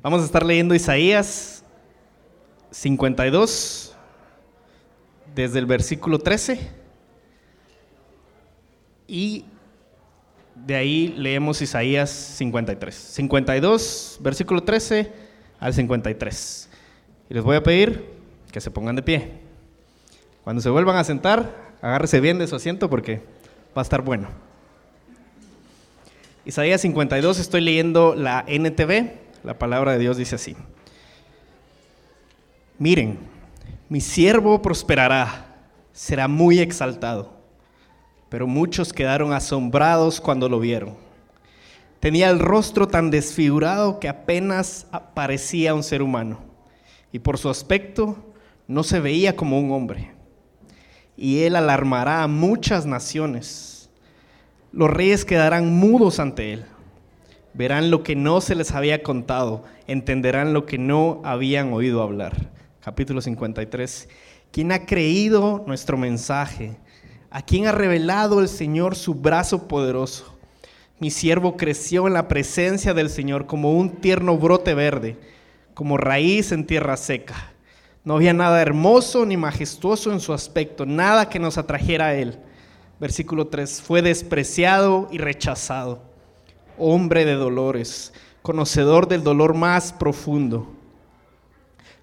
Vamos a estar leyendo Isaías 52, desde el versículo 13. Y de ahí leemos Isaías 53. 52, versículo 13 al 53. Y les voy a pedir que se pongan de pie. Cuando se vuelvan a sentar, agárrese bien de su asiento porque va a estar bueno. Isaías 52, estoy leyendo la NTV. La palabra de Dios dice así. Miren, mi siervo prosperará, será muy exaltado, pero muchos quedaron asombrados cuando lo vieron. Tenía el rostro tan desfigurado que apenas parecía un ser humano, y por su aspecto no se veía como un hombre. Y él alarmará a muchas naciones. Los reyes quedarán mudos ante él verán lo que no se les había contado, entenderán lo que no habían oído hablar. Capítulo 53. ¿Quién ha creído nuestro mensaje? ¿A quién ha revelado el Señor su brazo poderoso? Mi siervo creció en la presencia del Señor como un tierno brote verde, como raíz en tierra seca. No había nada hermoso ni majestuoso en su aspecto, nada que nos atrajera a él. Versículo 3. Fue despreciado y rechazado hombre de dolores, conocedor del dolor más profundo.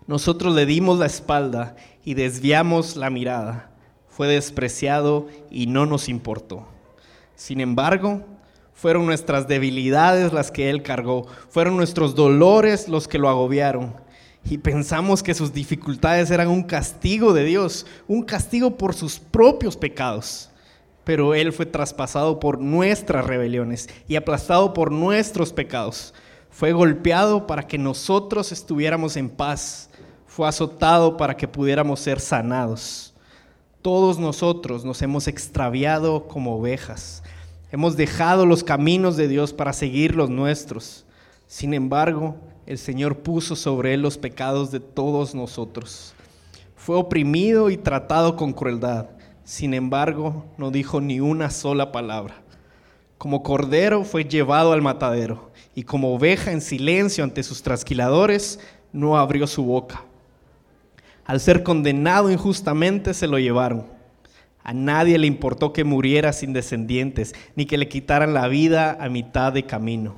Nosotros le dimos la espalda y desviamos la mirada. Fue despreciado y no nos importó. Sin embargo, fueron nuestras debilidades las que Él cargó, fueron nuestros dolores los que lo agobiaron. Y pensamos que sus dificultades eran un castigo de Dios, un castigo por sus propios pecados pero Él fue traspasado por nuestras rebeliones y aplastado por nuestros pecados. Fue golpeado para que nosotros estuviéramos en paz. Fue azotado para que pudiéramos ser sanados. Todos nosotros nos hemos extraviado como ovejas. Hemos dejado los caminos de Dios para seguir los nuestros. Sin embargo, el Señor puso sobre él los pecados de todos nosotros. Fue oprimido y tratado con crueldad sin embargo, no dijo ni una sola palabra. Como cordero fue llevado al matadero, y como oveja en silencio ante sus trasquiladores, no abrió su boca. Al ser condenado injustamente, se lo llevaron. A nadie le importó que muriera sin descendientes, ni que le quitaran la vida a mitad de camino,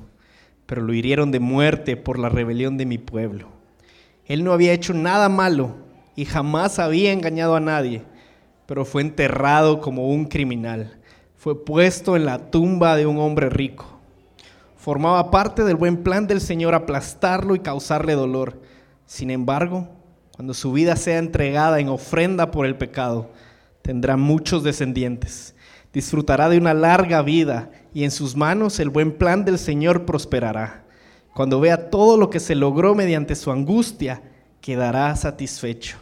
pero lo hirieron de muerte por la rebelión de mi pueblo. Él no había hecho nada malo y jamás había engañado a nadie pero fue enterrado como un criminal. Fue puesto en la tumba de un hombre rico. Formaba parte del buen plan del Señor aplastarlo y causarle dolor. Sin embargo, cuando su vida sea entregada en ofrenda por el pecado, tendrá muchos descendientes. Disfrutará de una larga vida y en sus manos el buen plan del Señor prosperará. Cuando vea todo lo que se logró mediante su angustia, quedará satisfecho.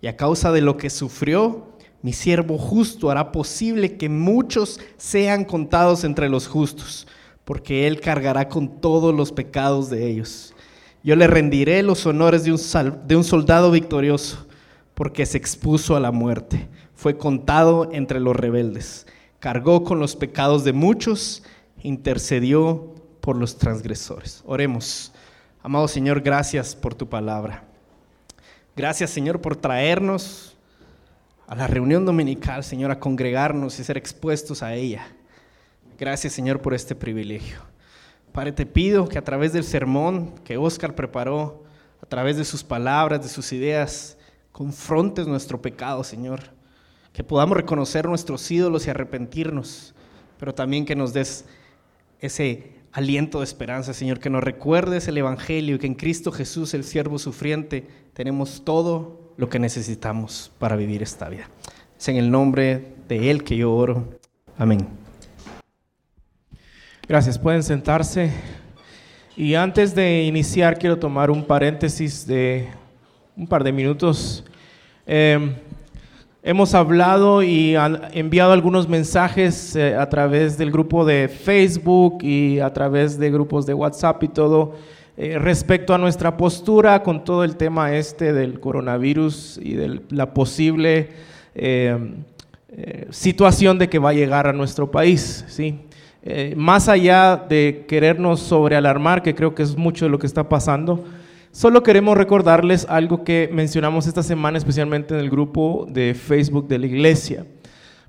Y a causa de lo que sufrió, mi siervo justo hará posible que muchos sean contados entre los justos, porque Él cargará con todos los pecados de ellos. Yo le rendiré los honores de un, de un soldado victorioso, porque se expuso a la muerte, fue contado entre los rebeldes, cargó con los pecados de muchos, intercedió por los transgresores. Oremos. Amado Señor, gracias por tu palabra. Gracias Señor por traernos a la reunión dominical, Señor, a congregarnos y ser expuestos a ella. Gracias, Señor, por este privilegio. Padre, te pido que a través del sermón que Oscar preparó, a través de sus palabras, de sus ideas, confrontes nuestro pecado, Señor. Que podamos reconocer nuestros ídolos y arrepentirnos, pero también que nos des ese aliento de esperanza, Señor, que nos recuerdes el Evangelio y que en Cristo Jesús, el siervo sufriente, tenemos todo lo que necesitamos para vivir esta vida. Es en el nombre de Él que yo oro. Amén. Gracias, pueden sentarse. Y antes de iniciar, quiero tomar un paréntesis de un par de minutos. Em, hemos hablado y enviado algunos mensajes eh, a través del grupo de Facebook y a través de grupos de WhatsApp y todo eh, respecto a nuestra postura con todo el tema este del coronavirus y de la posible eh, eh, situación de que va a llegar a nuestro país. ¿sí? eh, más allá de querernos sobrealarmar, que creo que es mucho de lo que está pasando, solo queremos recordarles algo que mencionamos esta semana, especialmente en el grupo de Facebook de la iglesia.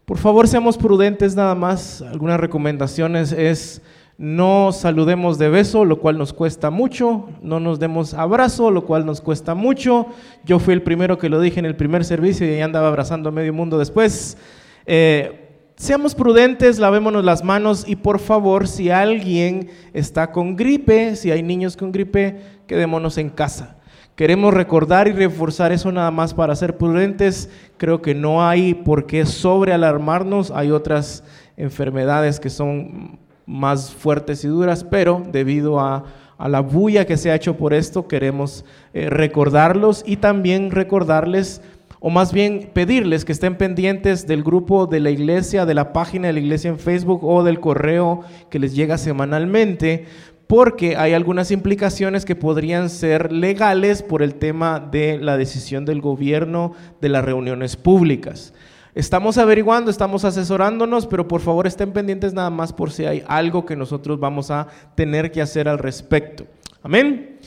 Por favor, seamos prudentes nada más. Algunas recomendaciones es no saludemos de beso, lo cual nos cuesta mucho, no nos demos abrazo, lo cual nos cuesta mucho. Yo fui el primero que lo dije en el primer servicio y andaba abrazando a medio mundo después. Eh, seamos prudentes, lavémonos las manos y por favor, si alguien está con gripe, si hay niños con gripe, quedémonos en casa. Queremos recordar y reforzar eso nada más para ser prudentes. Creo que no hay por qué sobrealarmarnos. Hay otras enfermedades que son más fuertes y duras, pero debido a, la bulla que se ha hecho por esto, queremos eh, recordarlos y también recordarles, o más bien pedirles que estén pendientes del grupo de la iglesia, de la página de la iglesia en Facebook o del correo que les llega semanalmente, porque hay algunas implicaciones que podrían ser legales por el tema de la decisión del gobierno de las reuniones públicas. Estamos averiguando, estamos asesorándonos, pero por favor estén pendientes nada más por si hay algo que nosotros vamos a tener que hacer al respecto. Amén.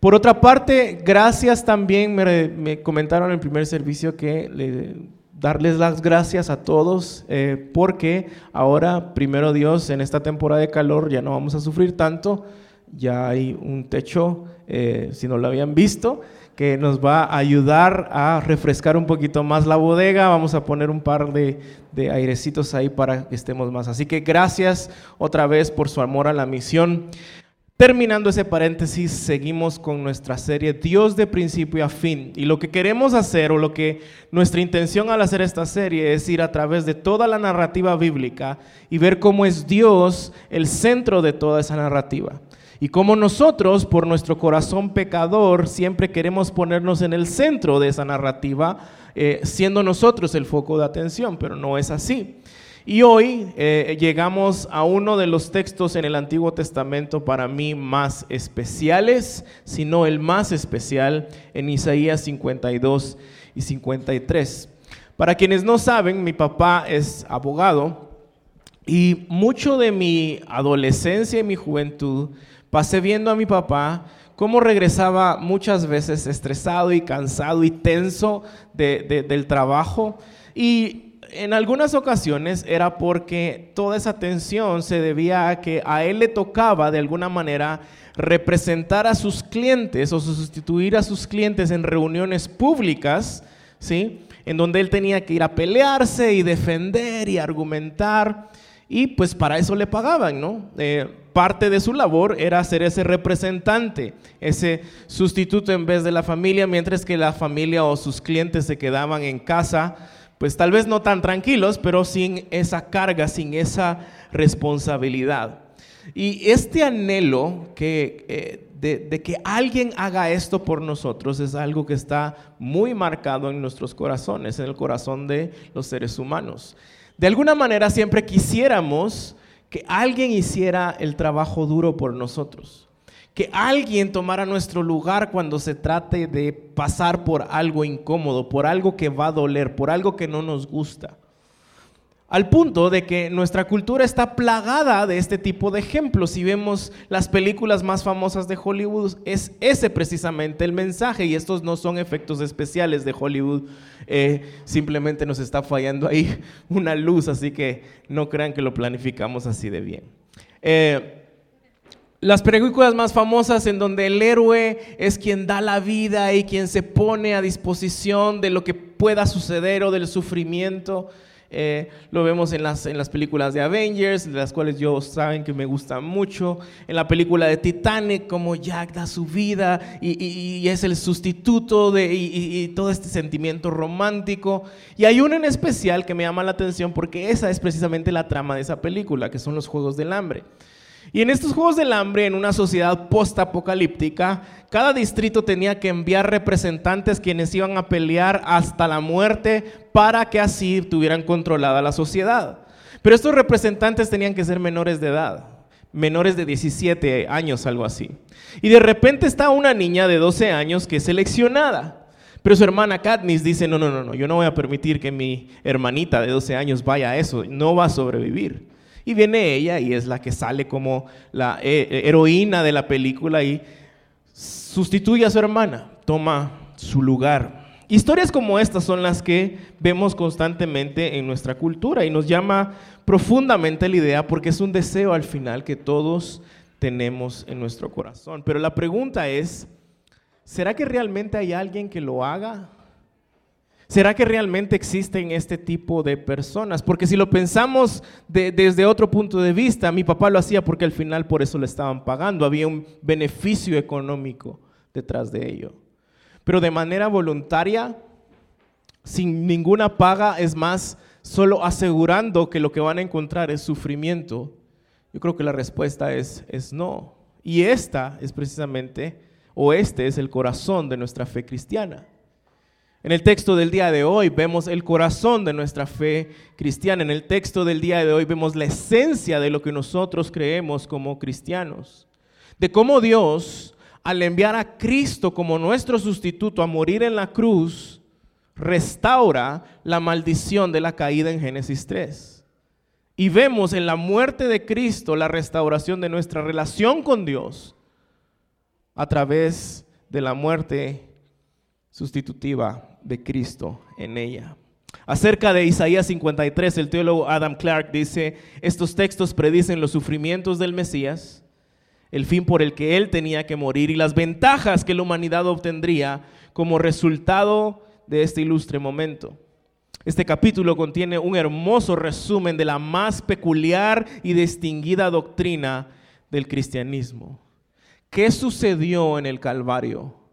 Por otra parte, gracias también, me, comentaron en el primer servicio que darles las gracias a todos eh, porque ahora, primero Dios, en esta temporada de calor ya no vamos a sufrir tanto, ya hay un techo, eh, si no lo habían visto que nos va a ayudar a refrescar un poquito más la bodega. Vamos a poner un par de, de, airecitos ahí para que estemos más. Así que gracias otra vez por su amor a la misión. Terminando ese paréntesis, seguimos con nuestra serie Dios de principio a fin. Y lo que queremos hacer o lo que nuestra intención al hacer esta serie es ir a través de toda la narrativa bíblica y ver cómo es Dios el centro de toda esa narrativa. Y como nosotros, por nuestro corazón pecador, siempre queremos ponernos en el centro de esa narrativa, eh, siendo nosotros el foco de atención, pero no es así. Y hoy eh, llegamos a uno de los textos en el Antiguo Testamento para mí más especiales, si no el más especial, en Isaías 52 y 53. Para quienes no saben, mi papá es abogado y mucho de mi adolescencia y mi juventud pasé viendo a mi papá cómo regresaba muchas veces estresado y cansado y tenso del trabajo. Y en algunas ocasiones era porque toda esa tensión se debía a que a él le tocaba de alguna manera representar a sus clientes o sustituir a sus clientes en reuniones públicas, ¿sí? En donde él tenía que ir a pelearse y defender y argumentar. Y pues para eso le pagaban, ¿no? Eh, parte de su labor era ser ese representante, ese sustituto en vez de la familia, mientras que la familia o sus clientes se quedaban en casa, pues tal vez no tan tranquilos, pero sin esa carga, sin esa responsabilidad. Y este anhelo que, eh, de, de, que alguien haga esto por nosotros es algo que está muy marcado en nuestros corazones, en el corazón de los seres humanos. De alguna manera siempre quisiéramos que alguien hiciera el trabajo duro por nosotros, que alguien tomara nuestro lugar cuando se trate de pasar por algo incómodo, por algo que va a doler, por algo que no nos gusta. Al punto de que nuestra cultura está plagada de este tipo de ejemplos. Si vemos las películas más famosas de Hollywood, es ese precisamente el mensaje. Y estos no son efectos especiales de Hollywood. Eh, simplemente nos está fallando ahí una luz, así que no crean que lo planificamos así de bien. Eh, las películas más famosas en donde el héroe es quien da la vida y quien se pone a disposición de lo que pueda suceder o del sufrimiento. Eh, lo vemos en las, en las películas de Avengers, de las cuales yo saben que me gustan mucho. En la película de Titanic, como Jack da su vida y, es el sustituto de, y, todo este sentimiento romántico. Y hay uno en especial que me llama la atención porque esa es precisamente la trama de esa película, que son los Juegos del Hambre. Y en estos Juegos del Hambre, en una sociedad post-apocalíptica, cada distrito tenía que enviar representantes quienes iban a pelear hasta la muerte para que así tuvieran controlada la sociedad. Pero estos representantes tenían que ser menores de edad, menores de 17 años, algo así. Y de repente está una niña de 12 años que es seleccionada. Pero su hermana Katniss dice, no, no, no, no, yo no voy a permitir que mi hermanita de 12 años vaya a eso, no va a sobrevivir. Y viene ella y es la que sale como la eh, heroína de la película y sustituye a su hermana, toma su lugar. Historias como estas son las que vemos constantemente en nuestra cultura y nos llama profundamente la idea porque es un deseo al final que todos tenemos en nuestro corazón. Pero la pregunta es, ¿será que realmente hay alguien que lo haga? ¿Será que realmente existen este tipo de personas? Porque si lo pensamos desde otro punto de vista, mi papá lo hacía porque al final por eso le estaban pagando, había un beneficio económico detrás de ello. Pero de manera voluntaria, sin ninguna paga, es más, solo asegurando que lo que van a encontrar es sufrimiento, yo creo que la respuesta es, es no. Y esta es precisamente, o este es el corazón de nuestra fe cristiana. En el texto del día de hoy vemos el corazón de nuestra fe cristiana. En el texto del día de hoy vemos la esencia de lo que nosotros creemos como cristianos. De cómo Dios, al enviar a Cristo como nuestro sustituto a morir en la cruz, restaura la maldición de la caída en Génesis 3. Y vemos en la muerte de Cristo la restauración de nuestra relación con Dios a través de la muerte sustitutiva de Cristo en ella. Acerca de Isaías 53, el teólogo Adam Clark dice, estos textos predicen los sufrimientos del Mesías, el fin por el que él tenía que morir y las ventajas que la humanidad obtendría como resultado de este ilustre momento. Este capítulo contiene un hermoso resumen de la más peculiar y distinguida doctrina del cristianismo. ¿Qué sucedió en el Calvario?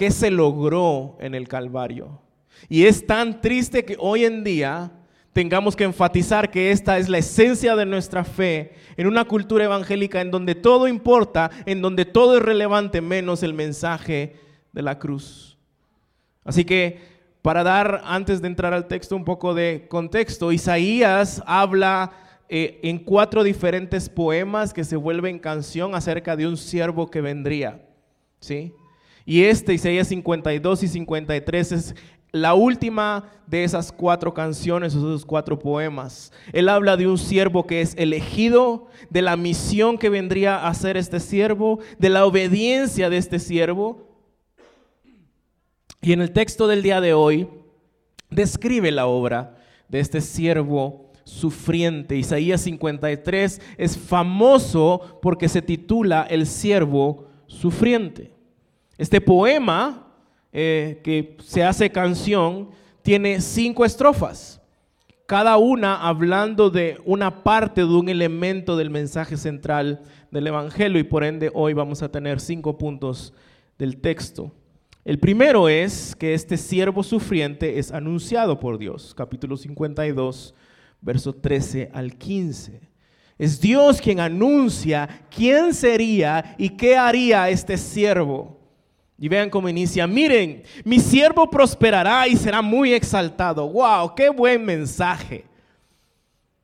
Qué se logró en el Calvario. Y es tan triste que hoy en día tengamos que enfatizar que esta es la esencia de nuestra fe en una cultura evangélica en donde todo importa, en donde todo es relevante menos el mensaje de la cruz. Así que para dar, antes de entrar al texto, un poco de contexto, Isaías habla eh, en cuatro diferentes poemas que se vuelven canción acerca de un siervo que vendría. ¿sí? Y este, Isaías 52 y 53, es la última de esas cuatro canciones, esos cuatro poemas. Él habla de un siervo que es elegido, de la misión que vendría a hacer este siervo, de la obediencia de este siervo. Y en el texto del día de hoy describe la obra de este siervo sufriente. Isaías 53 es famoso porque se titula El siervo sufriente. Este poema eh, que se hace canción tiene cinco estrofas, cada una hablando de una parte de un elemento del mensaje central del Evangelio y por ende hoy vamos a tener cinco puntos del texto. El primero es que este siervo sufriente es anunciado por Dios, capítulo 52, verso 13 al 15. Es Dios quien anuncia quién sería y qué haría este siervo. Y vean cómo inicia. Miren, mi siervo prosperará y será muy exaltado. ¡Wow! ¡Qué buen mensaje!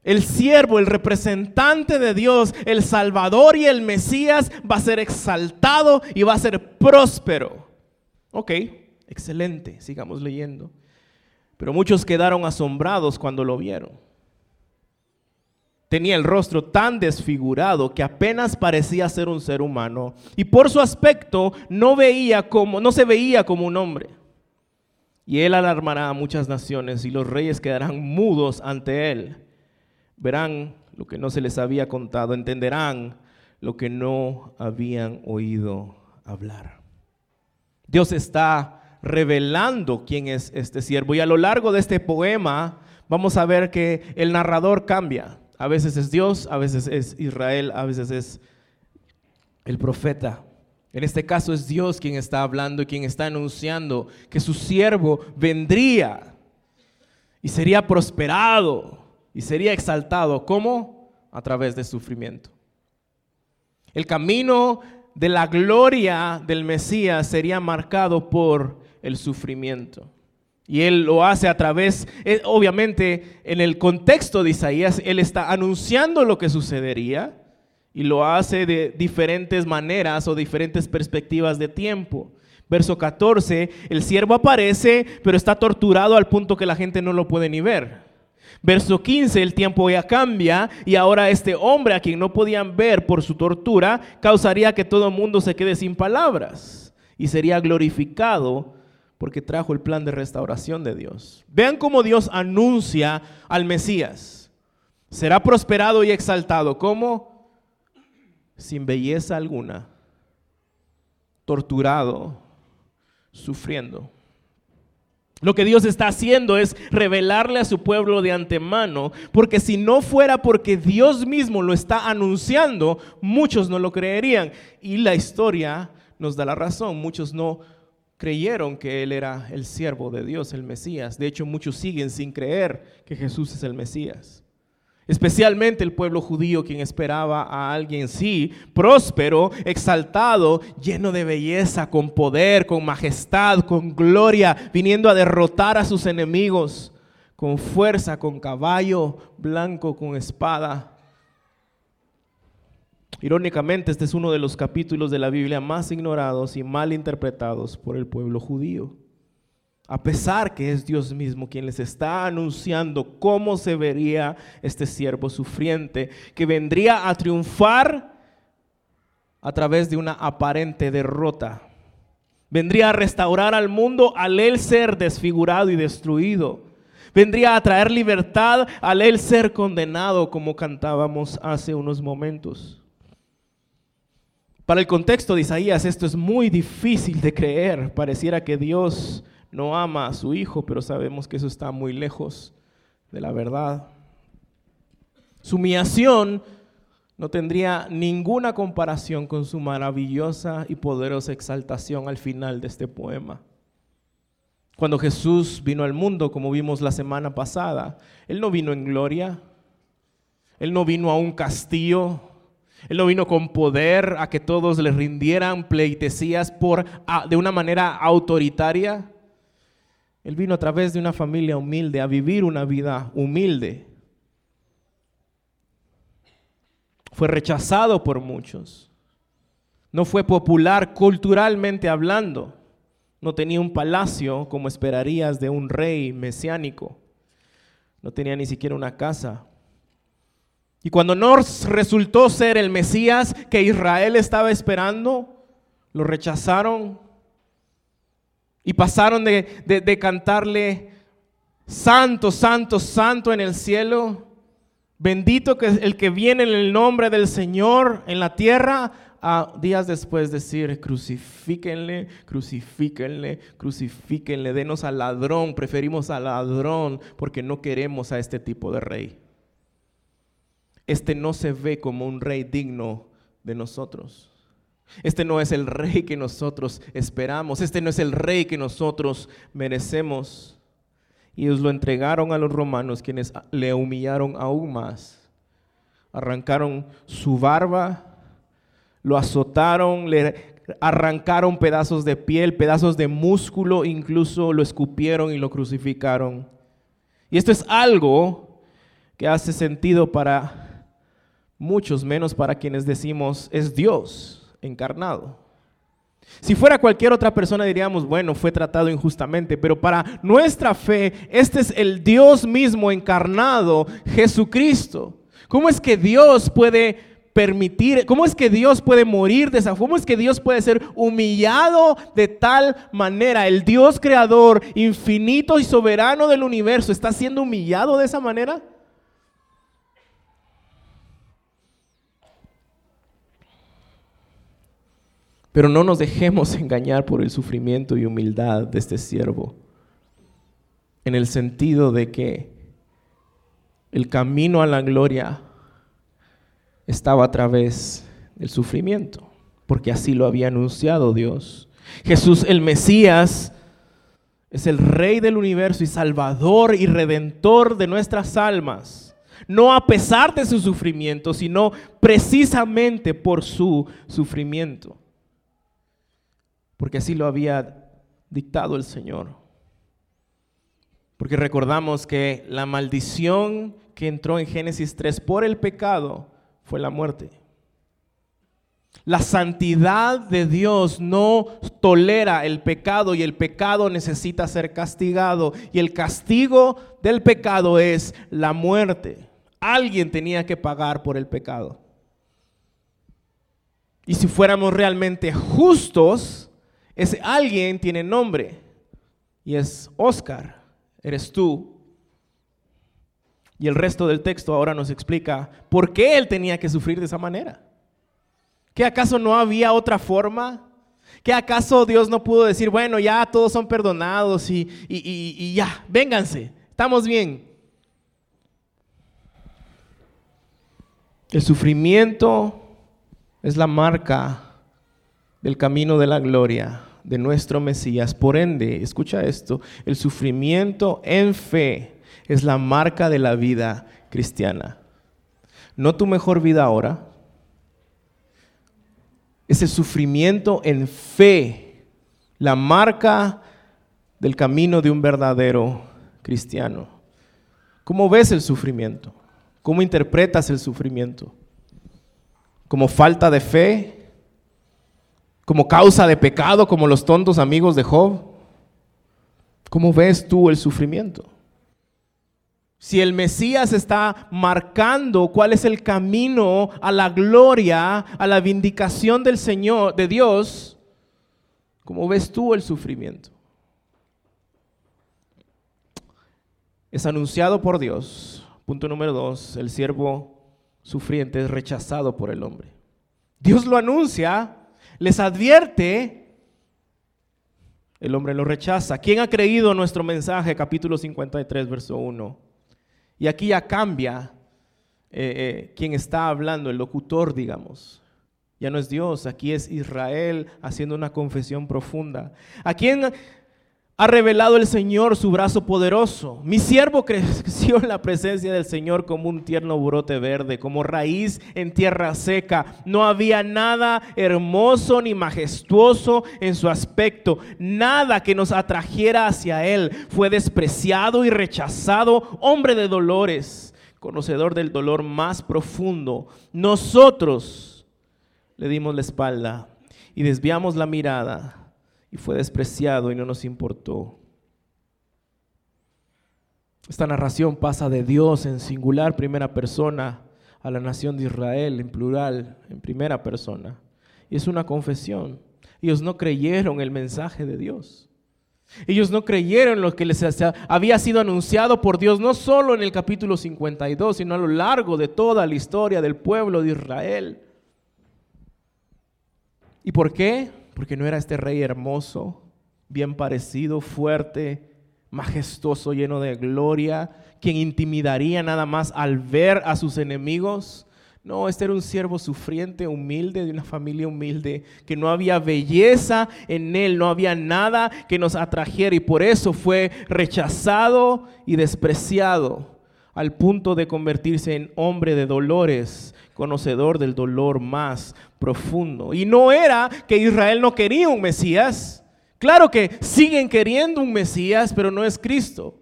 El siervo, el representante de Dios, el Salvador y el Mesías va a ser exaltado y va a ser próspero. Ok, excelente, sigamos leyendo. Pero muchos quedaron asombrados cuando lo vieron. Tenía el rostro tan desfigurado que apenas parecía ser un ser humano y por su aspecto no veía como no se veía como un hombre. Y él alarmará a muchas naciones y los reyes quedarán mudos ante él. Verán lo que no se les había contado, entenderán lo que no habían oído hablar. Dios está revelando quién es este siervo y a lo largo de este poema vamos a ver que el narrador cambia. A veces es Dios, a veces es Israel, a veces es el profeta. En este caso es Dios quien está hablando y quien está anunciando que su siervo vendría y sería prosperado y sería exaltado. ¿Cómo? A través de sufrimiento. El camino de la gloria del Mesías sería marcado por el sufrimiento. Y él lo hace a través, eh, obviamente en el contexto de Isaías, él está anunciando lo que sucedería y lo hace de diferentes maneras o diferentes perspectivas de tiempo. Verso 14, el siervo aparece, pero está torturado al punto que la gente no lo puede ni ver. Verso 15, el tiempo ya cambia y ahora este hombre a quien no podían ver por su tortura causaría que todo el mundo se quede sin palabras y sería glorificado porque trajo el plan de restauración de Dios. Vean cómo Dios anuncia al Mesías. Será prosperado y exaltado. ¿Cómo? Sin belleza alguna, torturado, sufriendo. Lo que Dios está haciendo es revelarle a su pueblo de antemano, porque si no fuera porque Dios mismo lo está anunciando, muchos no lo creerían. Y la historia nos da la razón, muchos no creyeron que Él era el siervo de Dios, el Mesías. De hecho, muchos siguen sin creer que Jesús es el Mesías. Especialmente el pueblo judío, quien esperaba a alguien, sí, próspero, exaltado, lleno de belleza, con poder, con majestad, con gloria, viniendo a derrotar a sus enemigos, con fuerza, con caballo blanco, con espada. Irónicamente, este es uno de los capítulos de la Biblia más ignorados y mal interpretados por el pueblo judío. A pesar que es Dios mismo quien les está anunciando cómo se vería este siervo sufriente, que vendría a triunfar a través de una aparente derrota. Vendría a restaurar al mundo al él ser desfigurado y destruido. Vendría a traer libertad al él ser condenado, como cantábamos hace unos momentos. Para el contexto de Isaías esto es muy difícil de creer. Pareciera que Dios no ama a su hijo, pero sabemos que eso está muy lejos de la verdad. Su humillación no tendría ninguna comparación con su maravillosa y poderosa exaltación al final de este poema. Cuando Jesús vino al mundo, como vimos la semana pasada, Él no vino en gloria, Él no vino a un castillo él no vino con poder a que todos le rindieran pleitesías por, de una manera autoritaria. Él vino a través de una familia humilde a vivir una vida humilde. Fue rechazado por muchos. No fue popular culturalmente hablando. No tenía un palacio como esperarías de un rey mesiánico. No tenía ni siquiera una casa. Y cuando no resultó ser el Mesías que Israel estaba esperando, lo rechazaron y pasaron de, cantarle santo, santo, santo en el cielo, bendito que el que viene en el nombre del Señor en la tierra, a días después decir, crucifíquenle, crucifíquenle, crucifíquenle, denos al ladrón, preferimos al ladrón porque no queremos a este tipo de rey este no se ve como un rey digno de nosotros. Este no es el rey que nosotros esperamos. Este no es el rey que nosotros merecemos. Y ellos lo entregaron a los romanos, quienes le humillaron aún más. Arrancaron su barba, lo azotaron, le arrancaron pedazos de piel, pedazos de músculo, incluso lo escupieron y lo crucificaron. Y esto es algo que hace sentido para muchos menos para quienes decimos es Dios encarnado. Si fuera cualquier otra persona diríamos, bueno, fue tratado injustamente, pero para nuestra fe, este es el Dios mismo encarnado, Jesucristo. ¿Cómo es que Dios puede permitir, cómo es que Dios puede morir de esa, cómo es que Dios puede ser humillado de tal manera? El Dios creador, infinito y soberano del universo, está siendo humillado de esa manera. Pero no nos dejemos engañar por el sufrimiento y humildad de este siervo, en el sentido de que el camino a la gloria estaba a través del sufrimiento, porque así lo había anunciado Dios. Jesús el Mesías es el Rey del universo y Salvador y Redentor de nuestras almas, no a pesar de su sufrimiento, sino precisamente por su sufrimiento porque así lo había dictado el Señor. Porque recordamos que la maldición que entró en Génesis 3 por el pecado fue la muerte. La santidad de Dios no tolera el pecado y el pecado necesita ser castigado. Y el castigo del pecado es la muerte. Alguien tenía que pagar por el pecado. Y si fuéramos realmente justos, ese alguien tiene nombre. Y es Oscar, eres tú. Y el resto del texto ahora nos explica por qué él tenía que sufrir de esa manera. ¿Que acaso no había otra forma? ¿Que acaso Dios no pudo decir, bueno, ya todos son perdonados y, y ya, vénganse, estamos bien? El sufrimiento es la marca del camino de la gloria de nuestro Mesías. Por ende, escucha esto, el sufrimiento en fe es la marca de la vida cristiana. No tu mejor vida ahora, es el sufrimiento en fe, la marca del camino de un verdadero cristiano. ¿Cómo ves el sufrimiento? ¿Cómo interpretas el sufrimiento? ¿Como falta de fe? ¿Como causa de pecado, como los tontos amigos de Job? ¿Cómo ves tú el sufrimiento? Si el Mesías está marcando cuál es el camino a la gloria, a la vindicación del Señor, de Dios, ¿cómo ves tú el sufrimiento? Es anunciado por Dios. Punto número dos, el siervo sufriente es rechazado por el hombre. Dios lo anuncia, les advierte, el hombre lo rechaza. ¿Quién ha creído nuestro mensaje? Capítulo 53, verso 1. Y aquí ya cambia eh, eh, quien está hablando, el locutor, digamos. Ya no es Dios, aquí es Israel haciendo una confesión profunda. ¿A quién ha revelado el Señor su brazo poderoso. Mi siervo creció en la presencia del Señor como un tierno brote verde, como raíz en tierra seca. No había nada hermoso ni majestuoso en su aspecto, nada que nos atrajera hacia Él. Fue despreciado y rechazado, hombre de dolores, conocedor del dolor más profundo. Nosotros le dimos la espalda y desviamos la mirada y fue despreciado y no nos importó. Esta narración pasa de Dios en singular primera persona a la nación de Israel en plural, en primera persona. Y es una confesión. Ellos no creyeron el mensaje de Dios. Ellos no creyeron lo que les había sido anunciado por Dios, no solo en el capítulo 52, sino a lo largo de toda la historia del pueblo de Israel. ¿Y por qué? Porque no era este rey hermoso, bien parecido, fuerte, majestuoso, lleno de gloria, quien intimidaría nada más al ver a sus enemigos. No, este era un siervo sufriente, humilde, de una familia humilde, que no había belleza en él, no había nada que nos atrajera y por eso fue rechazado y despreciado al punto de convertirse en hombre de dolores, conocedor del dolor más profundo. Y no era que Israel no quería un Mesías. Claro que siguen queriendo un Mesías, pero no es Cristo.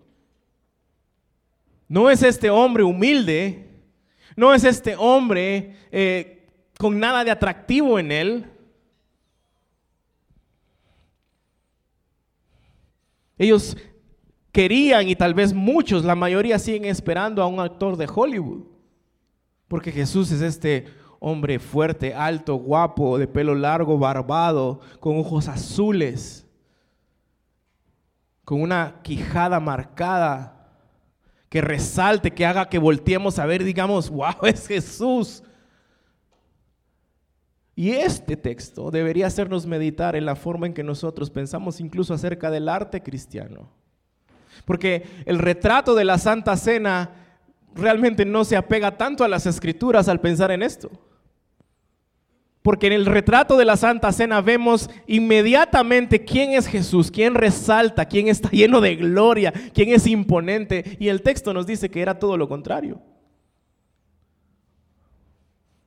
No es este hombre humilde, no es este hombre eh, con nada de atractivo en él. Ellos querían y tal vez muchos, la mayoría siguen esperando a un actor de Hollywood. Porque Jesús es este hombre fuerte, alto, guapo, de pelo largo, barbado, con ojos azules, con una quijada marcada, que resalte, que haga que volteemos a ver, digamos, wow, es Jesús. Y este texto debería hacernos meditar en la forma en que nosotros pensamos incluso acerca del arte cristiano. Porque el retrato de la Santa Cena realmente no se apega tanto a las escrituras al pensar en esto. Porque en el retrato de la Santa Cena vemos inmediatamente quién es Jesús, quién resalta, quién está lleno de gloria, quién es imponente. Y el texto nos dice que era todo lo contrario.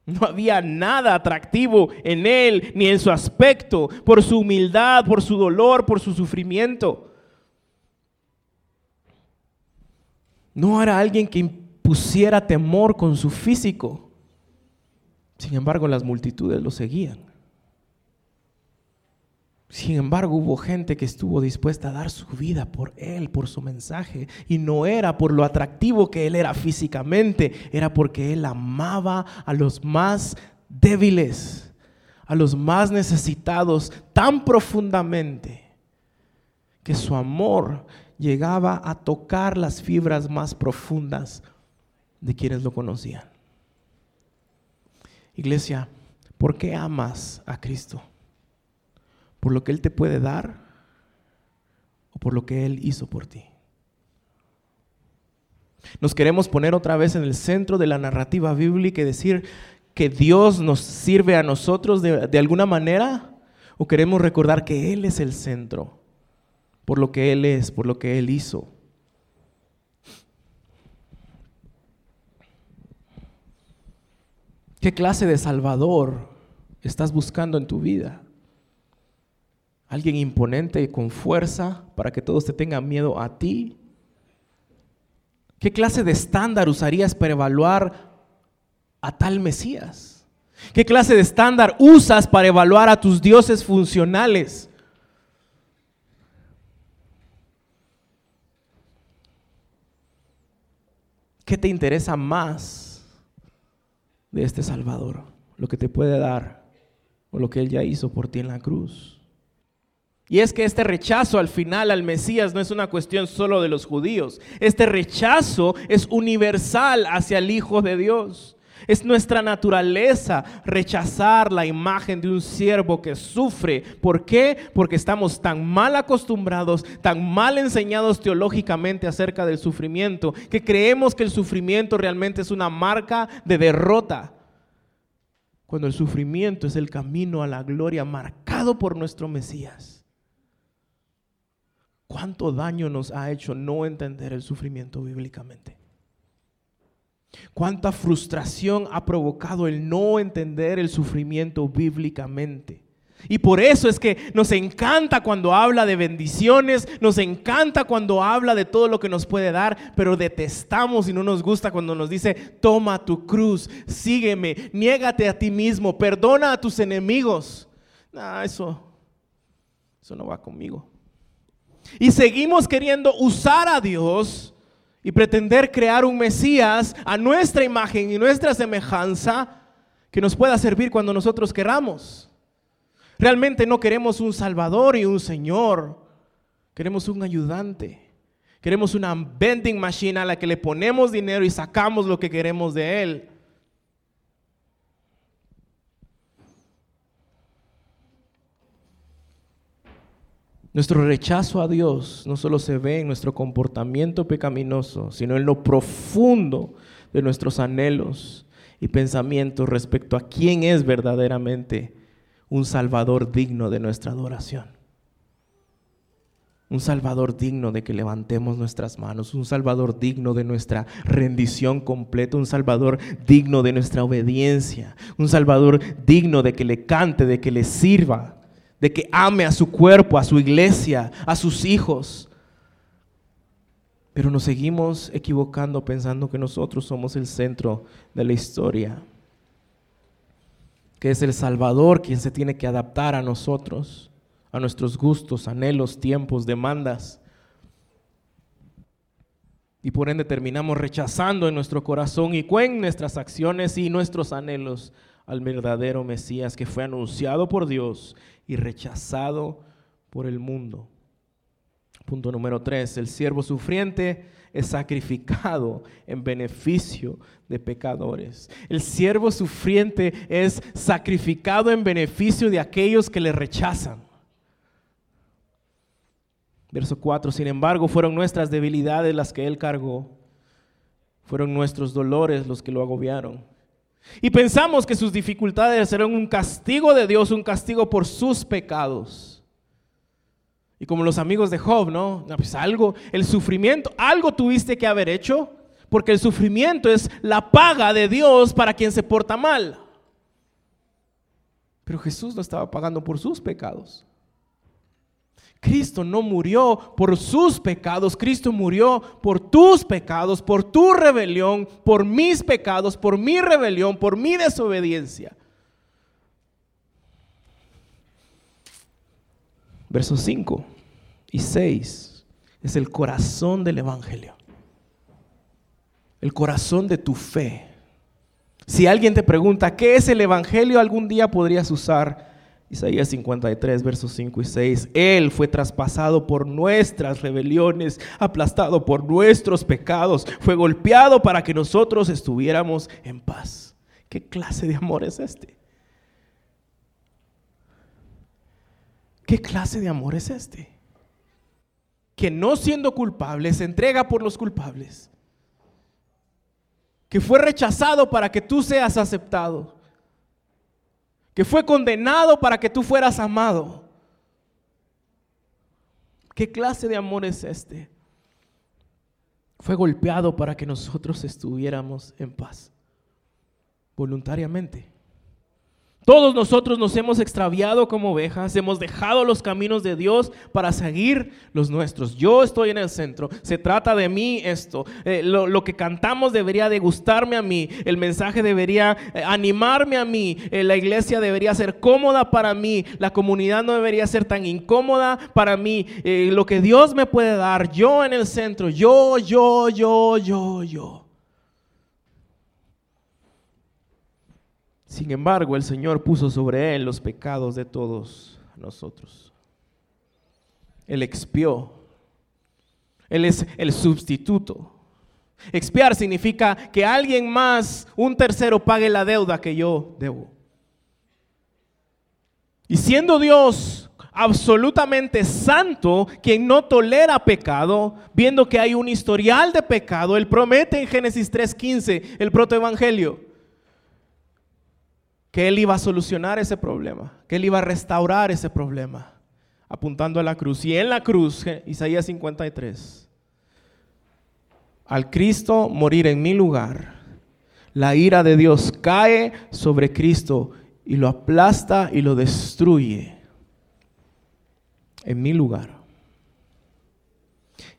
No había nada atractivo en él ni en su aspecto, por su humildad, por su dolor, por su sufrimiento. No era alguien que pusiera temor con su físico. Sin embargo, las multitudes lo seguían. Sin embargo, hubo gente que estuvo dispuesta a dar su vida por él, por su mensaje. Y no era por lo atractivo que él era físicamente, era porque él amaba a los más débiles, a los más necesitados tan profundamente que su amor llegaba a tocar las fibras más profundas de quienes lo conocían. Iglesia, ¿por qué amas a Cristo? ¿Por lo que Él te puede dar o por lo que Él hizo por ti? Nos queremos poner otra vez en el centro de la narrativa bíblica y decir que Dios nos sirve a nosotros de, alguna manera o queremos recordar que Él es el centro por lo que Él es, por lo que Él hizo. ¿Qué clase de Salvador estás buscando en tu vida? ¿Alguien imponente y con fuerza para que todos te tengan miedo a ti? ¿Qué clase de estándar usarías para evaluar a tal Mesías? ¿Qué clase de estándar usas para evaluar a tus dioses funcionales? ¿Qué te interesa más de este Salvador? Lo que te puede dar o lo que Él ya hizo por ti en la cruz. Y es que este rechazo al final al Mesías no es una cuestión solo de los judíos. Este rechazo es universal hacia el Hijo de Dios. Es nuestra naturaleza rechazar la imagen de un siervo que sufre. ¿Por qué? Porque estamos tan mal acostumbrados, tan mal enseñados teológicamente acerca del sufrimiento, que creemos que el sufrimiento realmente es una marca de derrota. Cuando el sufrimiento es el camino a la gloria marcado por nuestro Mesías. ¿Cuánto daño nos ha hecho no entender el sufrimiento bíblicamente? Cuánta frustración ha provocado el no entender el sufrimiento bíblicamente. Y por eso es que nos encanta cuando habla de bendiciones, nos encanta cuando habla de todo lo que nos puede dar, pero detestamos y no nos gusta cuando nos dice, toma tu cruz, sígueme, niégate a ti mismo, perdona a tus enemigos. No, eso, eso no va conmigo. Y seguimos queriendo usar a Dios y pretender crear un Mesías a nuestra imagen y nuestra semejanza que nos pueda servir cuando nosotros queramos. Realmente no queremos un Salvador y un Señor, queremos un ayudante. Queremos una vending machine a la que le ponemos dinero y sacamos lo que queremos de Él. Nuestro rechazo a Dios no solo se ve en nuestro comportamiento pecaminoso, sino en lo profundo de nuestros anhelos y pensamientos respecto a quién es verdaderamente un Salvador digno de nuestra adoración. Un Salvador digno de que levantemos nuestras manos, un Salvador digno de nuestra rendición completa, un Salvador digno de nuestra obediencia, un Salvador digno de que le cante, de que le sirva, de que ame a su cuerpo, a su iglesia, a sus hijos. Pero nos seguimos equivocando pensando que nosotros somos el centro de la historia, que es el Salvador quien se tiene que adaptar a nosotros, a nuestros gustos, anhelos, tiempos, demandas. Y por ende terminamos rechazando en nuestro corazón y en nuestras acciones y nuestros anhelos al verdadero Mesías que fue anunciado por Dios y rechazado por el mundo. Punto número tres, el siervo sufriente es sacrificado en beneficio de pecadores. El siervo sufriente es sacrificado en beneficio de aquellos que le rechazan. Verso 4, sin embargo, fueron nuestras debilidades las que Él cargó, fueron nuestros dolores los que lo agobiaron. Y pensamos que sus dificultades serán un castigo de Dios, un castigo por sus pecados. Y como los amigos de Job, ¿no? Pues algo, el sufrimiento, algo tuviste que haber hecho, porque el sufrimiento es la paga de Dios para quien se porta mal. Pero Jesús no estaba pagando por sus pecados. Cristo no murió por sus pecados, Cristo murió por tus pecados, por tu rebelión, por mis pecados, por mi rebelión, por mi desobediencia. Versos 5 y 6 es el corazón del Evangelio, el corazón de tu fe. Si alguien te pregunta, ¿qué es el Evangelio? Algún día podrías usar Isaías 53, versos 5 y 6. Él fue traspasado por nuestras rebeliones, aplastado por nuestros pecados, fue golpeado para que nosotros estuviéramos en paz. ¿Qué clase de amor es este? ¿Qué clase de amor es este? Que no siendo culpable se entrega por los culpables. Que fue rechazado para que tú seas aceptado. Que fue condenado para que tú fueras amado. ¿Qué clase de amor es este? Fue golpeado para que nosotros estuviéramos en paz. Voluntariamente. Todos nosotros nos hemos extraviado como ovejas, hemos dejado los caminos de Dios para seguir los nuestros. Yo estoy en el centro, se trata de mí esto. Eh, lo, que cantamos debería de gustarme a mí, el mensaje debería eh, animarme a mí, eh, la iglesia debería ser cómoda para mí, la comunidad no debería ser tan incómoda para mí. lo que Dios me puede dar, yo en el centro, yo, yo, yo, yo, yo. Sin embargo, el Señor puso sobre él los pecados de todos nosotros. Él expió. Él es el sustituto. Expiar significa que alguien más, un tercero, pague la deuda que yo debo. Y siendo Dios absolutamente santo, quien no tolera pecado, viendo que hay un historial de pecado, Él promete en Génesis 3.15, el protoevangelio, que Él iba a solucionar ese problema, que Él iba a restaurar ese problema, apuntando a la cruz. Y en la cruz, Isaías 53, al Cristo morir en mi lugar, la ira de Dios cae sobre Cristo y lo aplasta y lo destruye en mi lugar.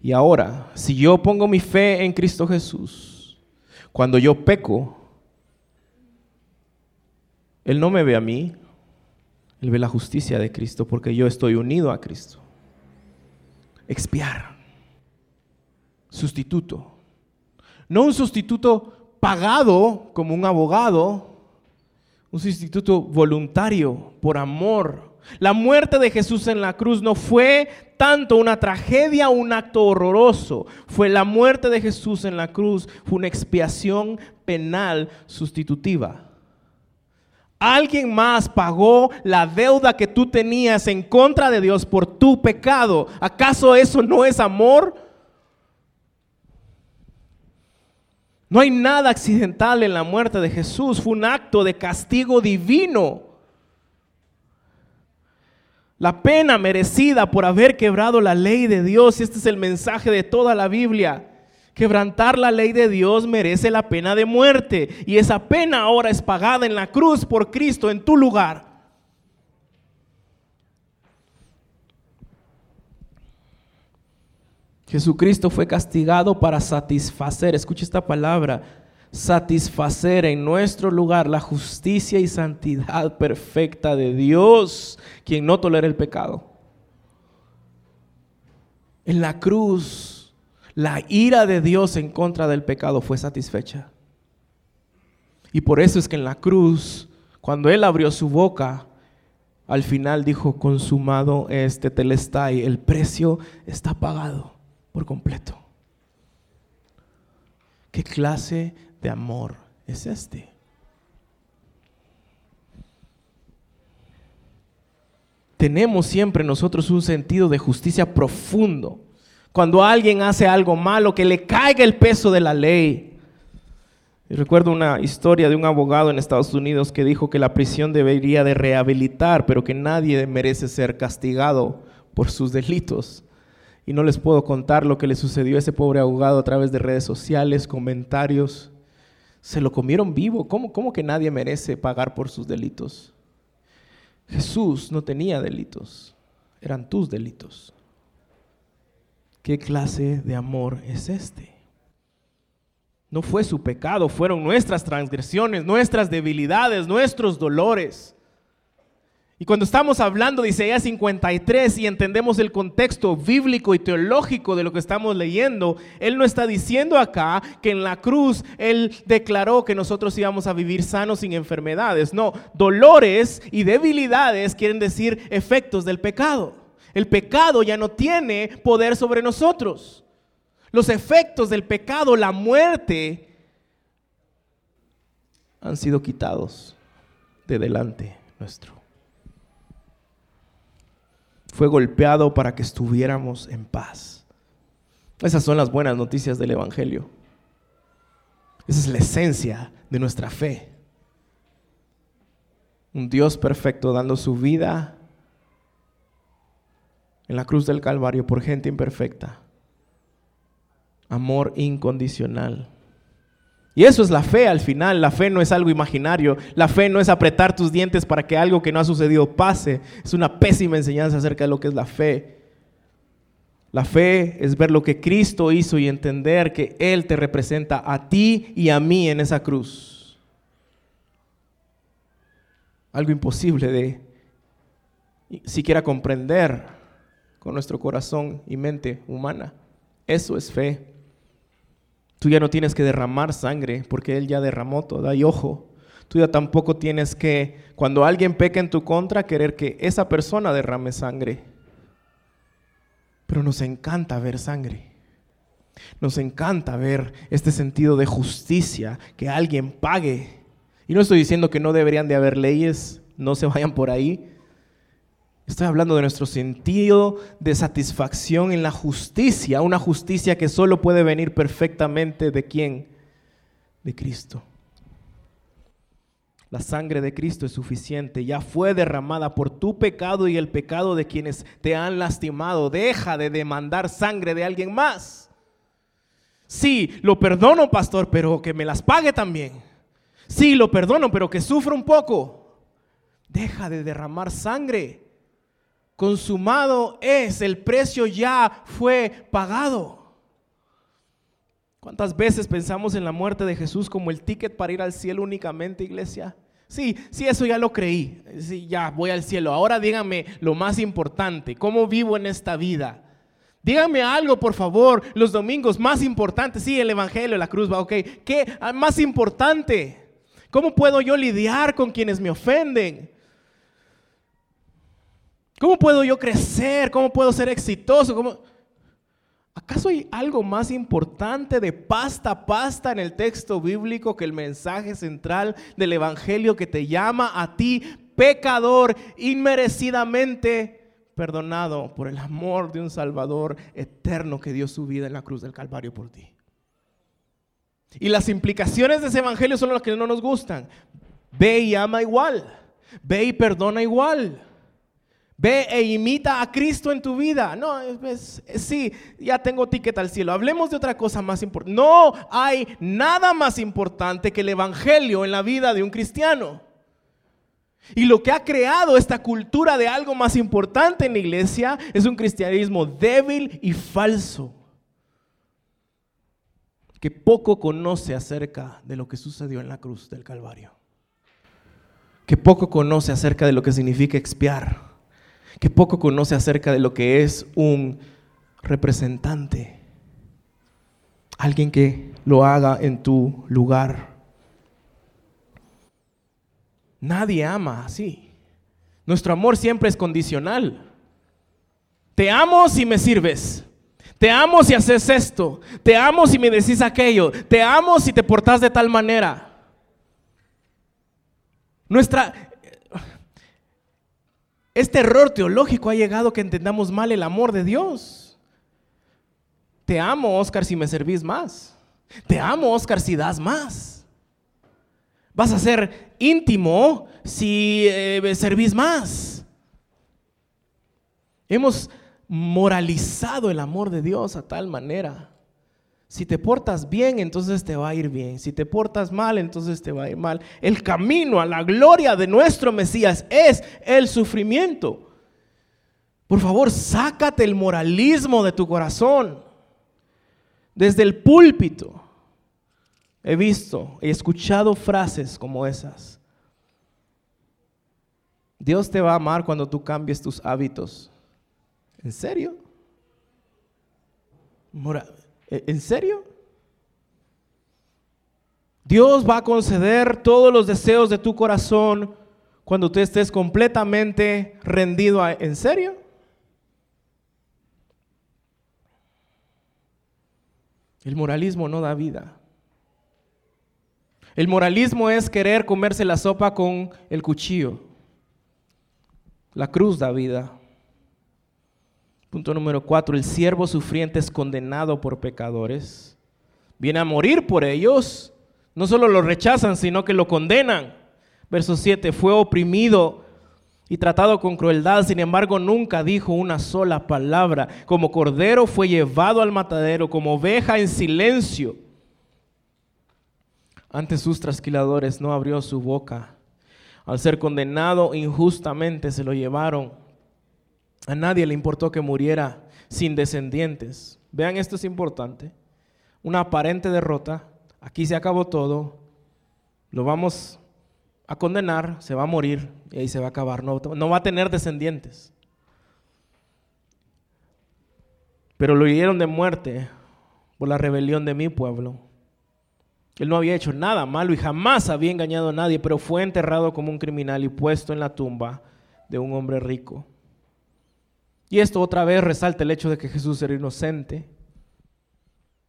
Y ahora, si yo pongo mi fe en Cristo Jesús, cuando yo peco, él no me ve a mí, Él ve la justicia de Cristo porque yo estoy unido a Cristo. Expiar. Sustituto. No un sustituto pagado como un abogado, un sustituto voluntario, por amor. La muerte de Jesús en la cruz no fue tanto una tragedia un acto horroroso. Fue la muerte de Jesús en la cruz, fue una expiación penal sustitutiva. Alguien más pagó la deuda que tú tenías en contra de Dios por tu pecado. ¿Acaso eso no es amor? No hay nada accidental en la muerte de Jesús. Fue un acto de castigo divino. La pena merecida por haber quebrado la ley de Dios. Y este es el mensaje de toda la Biblia. Quebrantar la ley de Dios merece la pena de muerte y esa pena ahora es pagada en la cruz por Cristo en tu lugar. Jesucristo fue castigado para satisfacer, escucha esta palabra, satisfacer en nuestro lugar la justicia y santidad perfecta de Dios, quien no tolera el pecado. En la cruz la ira de Dios en contra del pecado fue satisfecha. Y por eso es que en la cruz, cuando Él abrió su boca, al final dijo, consumado este telestai, el precio está pagado por completo. ¿Qué clase de amor es este? Tenemos siempre nosotros un sentido de justicia profundo cuando alguien hace algo malo, que le caiga el peso de la ley. Recuerdo una historia de un abogado en Estados Unidos que dijo que la prisión debería de rehabilitar, pero que nadie merece ser castigado por sus delitos. Y no les puedo contar lo que le sucedió a ese pobre abogado a través de redes sociales, comentarios. Se lo comieron vivo. ¿Cómo, cómo que nadie merece pagar por sus delitos? Jesús no tenía delitos, eran tus delitos. ¿Qué clase de amor es este? No fue su pecado, fueron nuestras transgresiones, nuestras debilidades, nuestros dolores. Y cuando estamos hablando de Isaías 53 y entendemos el contexto bíblico y teológico de lo que estamos leyendo, Él no está diciendo acá que en la cruz Él declaró que nosotros íbamos a vivir sanos sin enfermedades. No, dolores y debilidades quieren decir efectos del pecado. El pecado ya no tiene poder sobre nosotros. Los efectos del pecado, la muerte, han sido quitados de delante nuestro fue golpeado para que estuviéramos en paz. Esas son las buenas noticias del Evangelio. Esa es la esencia de nuestra fe. Un Dios perfecto dando su vida en la cruz del Calvario por gente imperfecta. Amor incondicional. Y eso es la fe al final. La fe no es algo imaginario. La fe no es apretar tus dientes para que algo que no ha sucedido pase. Es una pésima enseñanza acerca de lo que es la fe. La fe es ver lo que Cristo hizo y entender que Él te representa a ti y a mí en esa cruz. Algo imposible de siquiera comprender con nuestro corazón y mente humana. Eso es fe. Tú ya no tienes que derramar sangre porque Él ya derramó toda. Y ojo, tú ya tampoco tienes que, cuando alguien peca en tu contra, querer que esa persona derrame sangre. Pero nos encanta ver sangre. Nos encanta ver este sentido de justicia, que alguien pague. Y no estoy diciendo que no deberían de haber leyes, no se vayan por ahí. Estoy hablando de nuestro sentido de satisfacción en la justicia, una justicia que solo puede venir perfectamente de quién? De Cristo. La sangre de Cristo es suficiente, ya fue derramada por tu pecado y el pecado de quienes te han lastimado. Deja de demandar sangre de alguien más. Sí, lo perdono, pastor, pero que me las pague también. Sí, lo perdono, pero que sufra un poco. Deja de derramar sangre consumado es, el precio ya fue pagado. ¿Cuántas veces pensamos en la muerte de Jesús como el ticket para ir al cielo únicamente, iglesia? Sí, sí, eso ya lo creí. Sí, ya voy al cielo. Ahora díganme lo más importante, ¿cómo vivo en esta vida? Díganme algo, por favor, los domingos más importantes. Sí, el Evangelio, la cruz, va, ok. ¿Qué más importante? ¿Cómo puedo yo lidiar con quienes me ofenden? ¿Cómo puedo yo crecer? ¿Cómo puedo ser exitoso? ¿Acaso hay algo más importante de pasta a pasta en el texto bíblico que el mensaje central del Evangelio que te llama a ti, pecador, inmerecidamente perdonado por el amor de un Salvador eterno que dio su vida en la cruz del Calvario por ti? Y las implicaciones de ese Evangelio son las que no nos gustan. Ve y ama igual. Ve y perdona igual. Ve e imita a Cristo en tu vida. No, es, sí, ya tengo ticket al cielo. Hablemos de otra cosa más importante. No hay nada más importante que el Evangelio en la vida de un cristiano. Y lo que ha creado esta cultura de algo más importante en la iglesia es un cristianismo débil y falso. Que poco conoce acerca de lo que sucedió en la cruz del Calvario. Que poco conoce acerca de lo que significa expiar que poco conoce acerca de lo que es un representante, alguien que lo haga en tu lugar. Nadie ama así. Nuestro amor siempre es condicional. Te amo si me sirves. Te amo si haces esto. Te amo si me decís aquello. Te amo si te portas de tal manera. Nuestra, este error teológico ha llegado a que entendamos mal el amor de Dios. Te amo, Oscar, si me servís más. Te amo, Oscar, si das más. Vas a ser íntimo si eh, servís más. Hemos moralizado el amor de Dios a tal manera si te portas bien, entonces te va a ir bien. Si te portas mal, entonces te va a ir mal. El camino a la gloria de nuestro Mesías es el sufrimiento. Por favor, sácate el moralismo de tu corazón. Desde el púlpito he visto, he escuchado frases como esas. Dios te va a amar cuando tú cambies tus hábitos. ¿En serio? ¿En serio? Dios va a conceder todos los deseos de tu corazón cuando tú estés completamente rendido. ¿En serio? El moralismo no da vida. El moralismo es querer comerse la sopa con el cuchillo. La cruz da vida. Punto número cuatro, el siervo sufriente es condenado por pecadores. Viene a morir por ellos. No solo lo rechazan, sino que lo condenan. Verso 7, fue oprimido y tratado con crueldad, sin embargo nunca dijo una sola palabra. Como cordero fue llevado al matadero, como oveja en silencio. Ante sus trasquiladores no abrió su boca. Al ser condenado injustamente se lo llevaron. A nadie le importó que muriera sin descendientes. Vean, esto es importante. Una aparente derrota. Aquí se acabó todo. Lo vamos a condenar, se va a morir y ahí se va a acabar. No, no va a tener descendientes. Pero lo hirieron de muerte por la rebelión de mi pueblo. Él no había hecho nada malo y jamás había engañado a nadie, pero fue enterrado como un criminal y puesto en la tumba de un hombre rico. Y esto otra vez resalta el hecho de que Jesús era inocente.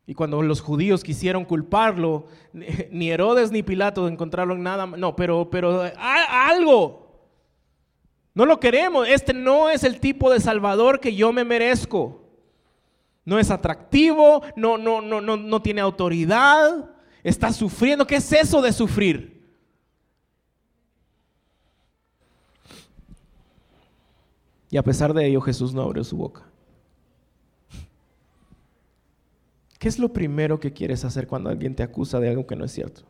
Y cuando los judíos quisieron culparlo, ni Herodes ni Pilato encontraron nada. No, pero, pero algo. No lo queremos. Este no es el tipo de Salvador que yo me merezco. No es atractivo, no, no, no, no, no tiene autoridad, está sufriendo. ¿Qué es eso de sufrir? Y a pesar de ello, Jesús no abrió su boca. ¿Qué es lo primero que quieres hacer cuando alguien te acusa de algo que no es cierto?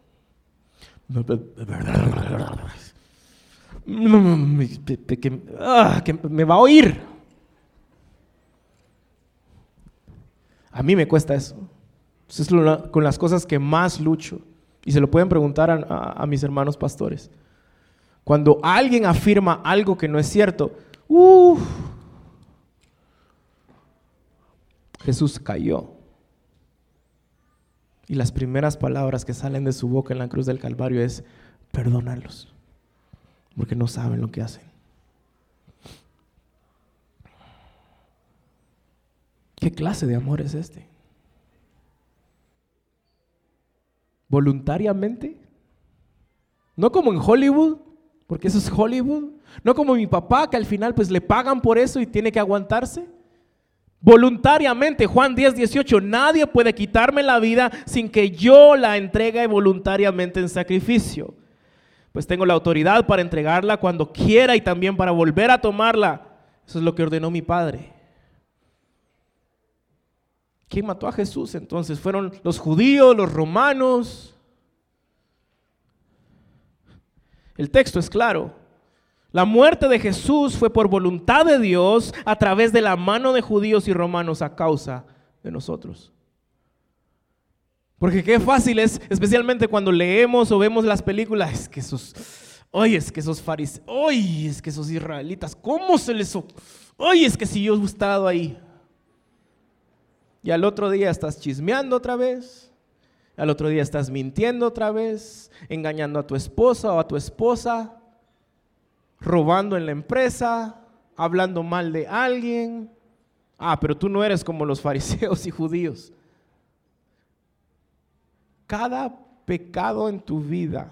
Que me va a oír. A mí me cuesta eso. Es con las cosas que más lucho. Y se lo pueden preguntar a, mis hermanos pastores. Cuando alguien afirma algo que no es cierto, Jesús cayó. Y las primeras palabras que salen de su boca en la cruz del Calvario es, perdónalos, porque no saben lo que hacen. ¿Qué clase de amor es este? ¿Voluntariamente? No como en Hollywood, porque eso es Hollywood. No como mi papá, que al final pues le pagan por eso y tiene que aguantarse. Voluntariamente, Juan 10, 18, nadie puede quitarme la vida sin que yo la entregue voluntariamente en sacrificio. Pues tengo la autoridad para entregarla cuando quiera y también para volver a tomarla. Eso es lo que ordenó mi Padre. ¿Quién mató a Jesús entonces? ¿Fueron los judíos, los romanos? El texto es claro. La muerte de Jesús fue por voluntad de Dios a través de la mano de judíos y romanos a causa de nosotros. Porque qué fácil es, especialmente cuando leemos o vemos las películas, es que esos, oye, es que esos fariseos, oye, es que esos israelitas, ¿cómo se les... Oye, es que si yo he estado ahí. Y al otro día estás chismeando otra vez, al otro día estás mintiendo otra vez, engañando a tu esposa o a tu esposa robando en la empresa, hablando mal de alguien. Ah, pero tú no eres como los fariseos y judíos. Cada pecado en tu vida,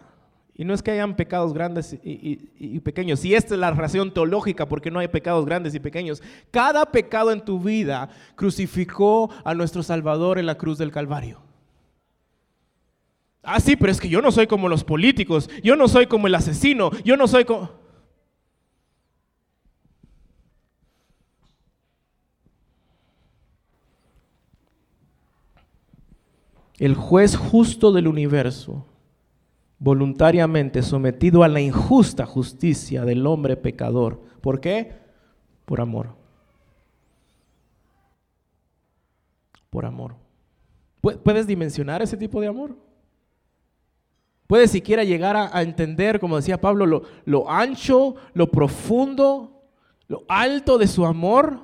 y no es que hayan pecados grandes y, pequeños, y esta es la razón teológica porque no hay pecados grandes y pequeños, cada pecado en tu vida crucificó a nuestro Salvador en la cruz del Calvario. Ah, sí, pero es que yo no soy como los políticos, yo no soy como el asesino, yo no soy como... El juez justo del universo, voluntariamente sometido a la injusta justicia del hombre pecador. ¿Por qué? Por amor. Por amor. ¿Puedes dimensionar ese tipo de amor? ¿Puedes siquiera llegar a, entender, como decía Pablo, lo, lo ancho, lo profundo, lo alto de su amor?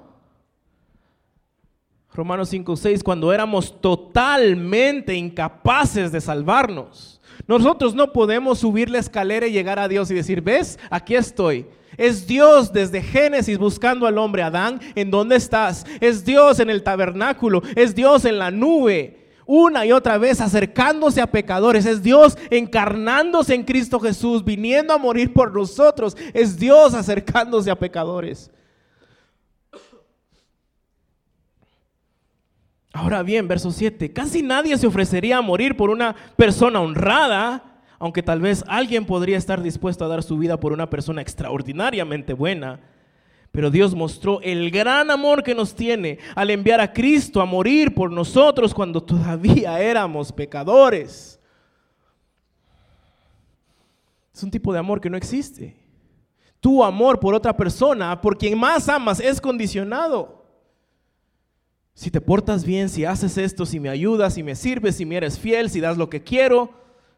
Romanos 5, 6, cuando éramos totalmente incapaces de salvarnos. Nosotros no podemos subir la escalera y llegar a Dios y decir, ves, aquí estoy. Es Dios desde Génesis buscando al hombre Adán, ¿en dónde estás? Es Dios en el tabernáculo, es Dios en la nube, una y otra vez acercándose a pecadores. Es Dios encarnándose en Cristo Jesús, viniendo a morir por nosotros. Es Dios acercándose a pecadores. Ahora bien, verso 7, casi nadie se ofrecería a morir por una persona honrada, aunque tal vez alguien podría estar dispuesto a dar su vida por una persona extraordinariamente buena. Pero Dios mostró el gran amor que nos tiene al enviar a Cristo a morir por nosotros cuando todavía éramos pecadores. Es un tipo de amor que no existe. Tu amor por otra persona, por quien más amas, es condicionado. Si te portas bien, si haces esto, si me ayudas, si me sirves, si me eres fiel, si das lo que quiero.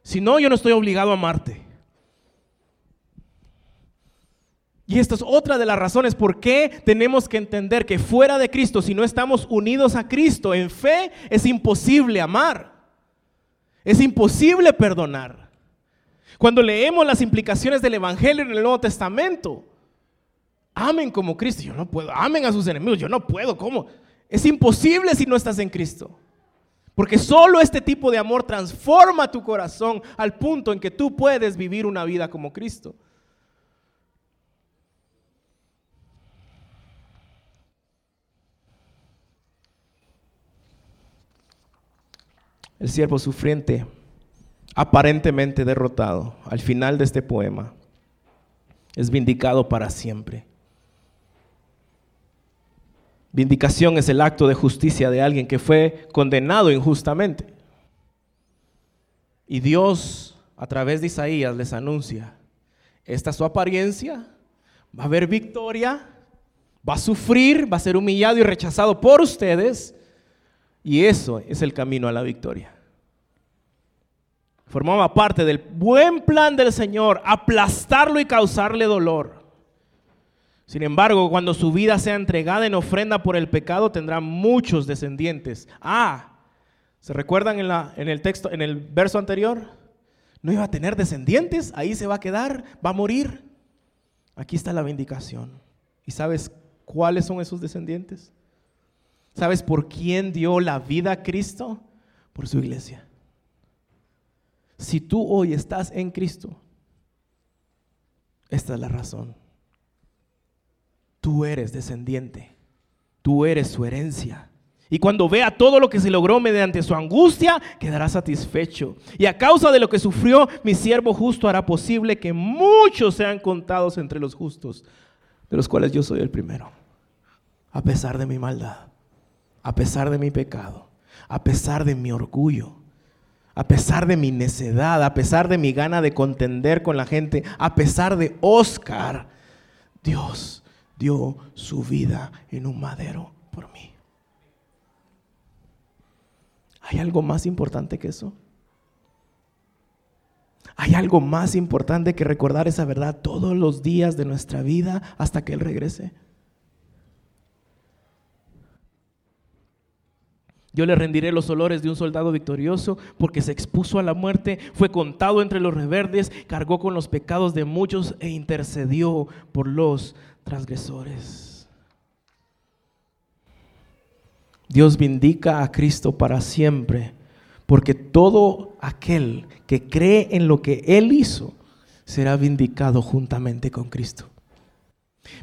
Si no, yo no estoy obligado a amarte. Y esta es otra de las razones por qué tenemos que entender que fuera de Cristo, si no estamos unidos a Cristo en fe, es imposible amar. Es imposible perdonar. Cuando leemos las implicaciones del Evangelio en el Nuevo Testamento, amen como Cristo. Yo no puedo. Amen a sus enemigos. Yo no puedo. ¿Cómo? Es imposible si no estás en Cristo. Porque solo este tipo de amor transforma tu corazón al punto en que tú puedes vivir una vida como Cristo. El siervo sufriente, aparentemente derrotado, al final de este poema, es vindicado para siempre. Vindicación es el acto de justicia de alguien que fue condenado injustamente. Y Dios, a través de Isaías, les anuncia, esta es su apariencia, va a haber victoria, va a sufrir, va a ser humillado y rechazado por ustedes, y eso es el camino a la victoria. Formaba parte del buen plan del Señor, aplastarlo y causarle dolor. Sin embargo, cuando su vida sea entregada en ofrenda por el pecado, tendrá muchos descendientes. Ah, ¿se recuerdan en, en el texto, en el verso anterior? No iba a tener descendientes, ahí se va a quedar, va a morir. Aquí está la vindicación. ¿Y sabes cuáles son esos descendientes? ¿Sabes por quién dio la vida a Cristo? Por su iglesia. Si tú hoy estás en Cristo, esta es la razón tú eres descendiente, tú eres su herencia. Y cuando vea todo lo que se logró mediante su angustia, quedará satisfecho. Y a causa de lo que sufrió, mi siervo justo hará posible que muchos sean contados entre los justos, de los cuales yo soy el primero. A pesar de mi maldad, a pesar de mi pecado, a pesar de mi orgullo, a pesar de mi necedad, a pesar de mi gana de contender con la gente, a pesar de Oscar, Dios dio su vida en un madero por mí. ¿Hay algo más importante que eso? ¿Hay algo más importante que recordar esa verdad todos los días de nuestra vida hasta que Él regrese? Yo le rendiré los olores de un soldado victorioso porque se expuso a la muerte, fue contado entre los reverdes, cargó con los pecados de muchos e intercedió por los transgresores. Dios vindica a Cristo para siempre, porque todo aquel que cree en lo que Él hizo será vindicado juntamente con Cristo.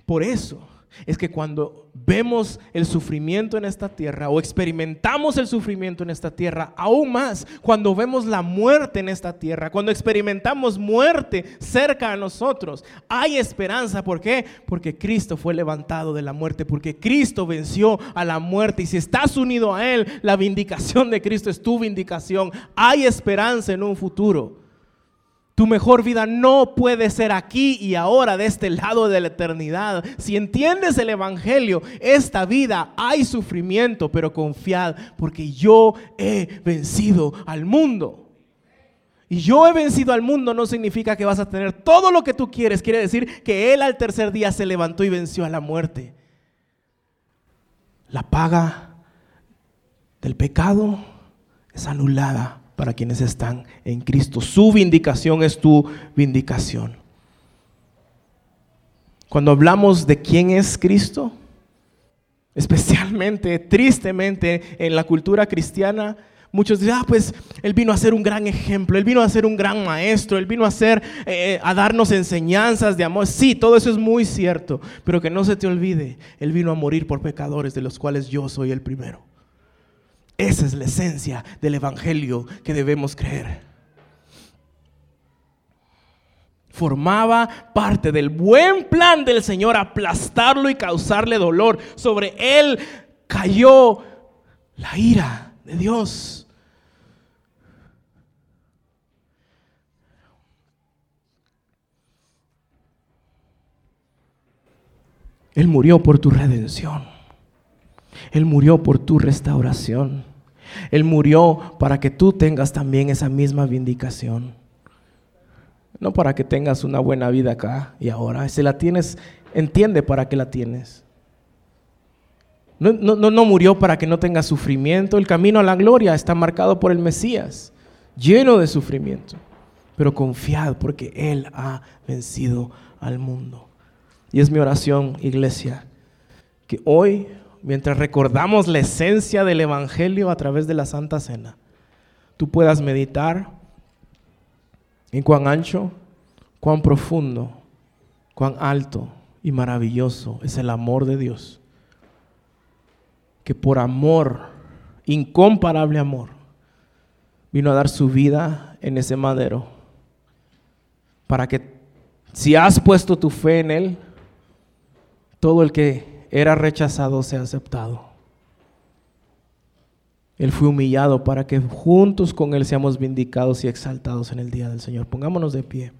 Por eso es que cuando vemos el sufrimiento en esta tierra o experimentamos el sufrimiento en esta tierra, aún más cuando vemos la muerte en esta tierra, cuando experimentamos muerte cerca a nosotros, hay esperanza. ¿Por qué? Porque Cristo fue levantado de la muerte, porque Cristo venció a la muerte y si estás unido a Él, la vindicación de Cristo es tu vindicación. Hay esperanza en un futuro. Tu mejor vida no puede ser aquí y ahora, de este lado de la eternidad. Si entiendes el Evangelio, esta vida hay sufrimiento, pero confiad, porque yo he vencido al mundo. Y yo he vencido al mundo no significa que vas a tener todo lo que tú quieres. Quiere decir que Él al tercer día se levantó y venció a la muerte. La paga del pecado es anulada para quienes están en Cristo. Su vindicación es tu vindicación. Cuando hablamos de quién es Cristo, especialmente, tristemente, en la cultura cristiana, muchos dicen, ah, pues Él vino a ser un gran ejemplo, Él vino a ser un gran maestro, Él vino a, ser, eh, a darnos enseñanzas de amor. Sí, todo eso es muy cierto, pero que no se te olvide, Él vino a morir por pecadores, de los cuales yo soy el primero. Esa es la esencia del Evangelio que debemos creer. Formaba parte del buen plan del Señor aplastarlo y causarle dolor. Sobre él cayó la ira de Dios. Él murió por tu redención. Él murió por tu restauración. Él murió para que tú tengas también esa misma vindicación. No para que tengas una buena vida acá y ahora. Si la tienes, entiende para qué la tienes. No, no, murió para que no tengas sufrimiento. El camino a la gloria está marcado por el Mesías, lleno de sufrimiento. Pero confiad porque Él ha vencido al mundo. Y es mi oración, iglesia, que hoy mientras recordamos la esencia del Evangelio a través de la Santa Cena, tú puedas meditar en cuán ancho, cuán profundo, cuán alto y maravilloso es el amor de Dios, que por amor, incomparable amor, vino a dar su vida en ese madero, para que si has puesto tu fe en Él, todo el que era rechazado, sea aceptado. Él fue humillado para que juntos con Él seamos vindicados y exaltados en el día del Señor. Pongámonos de pie.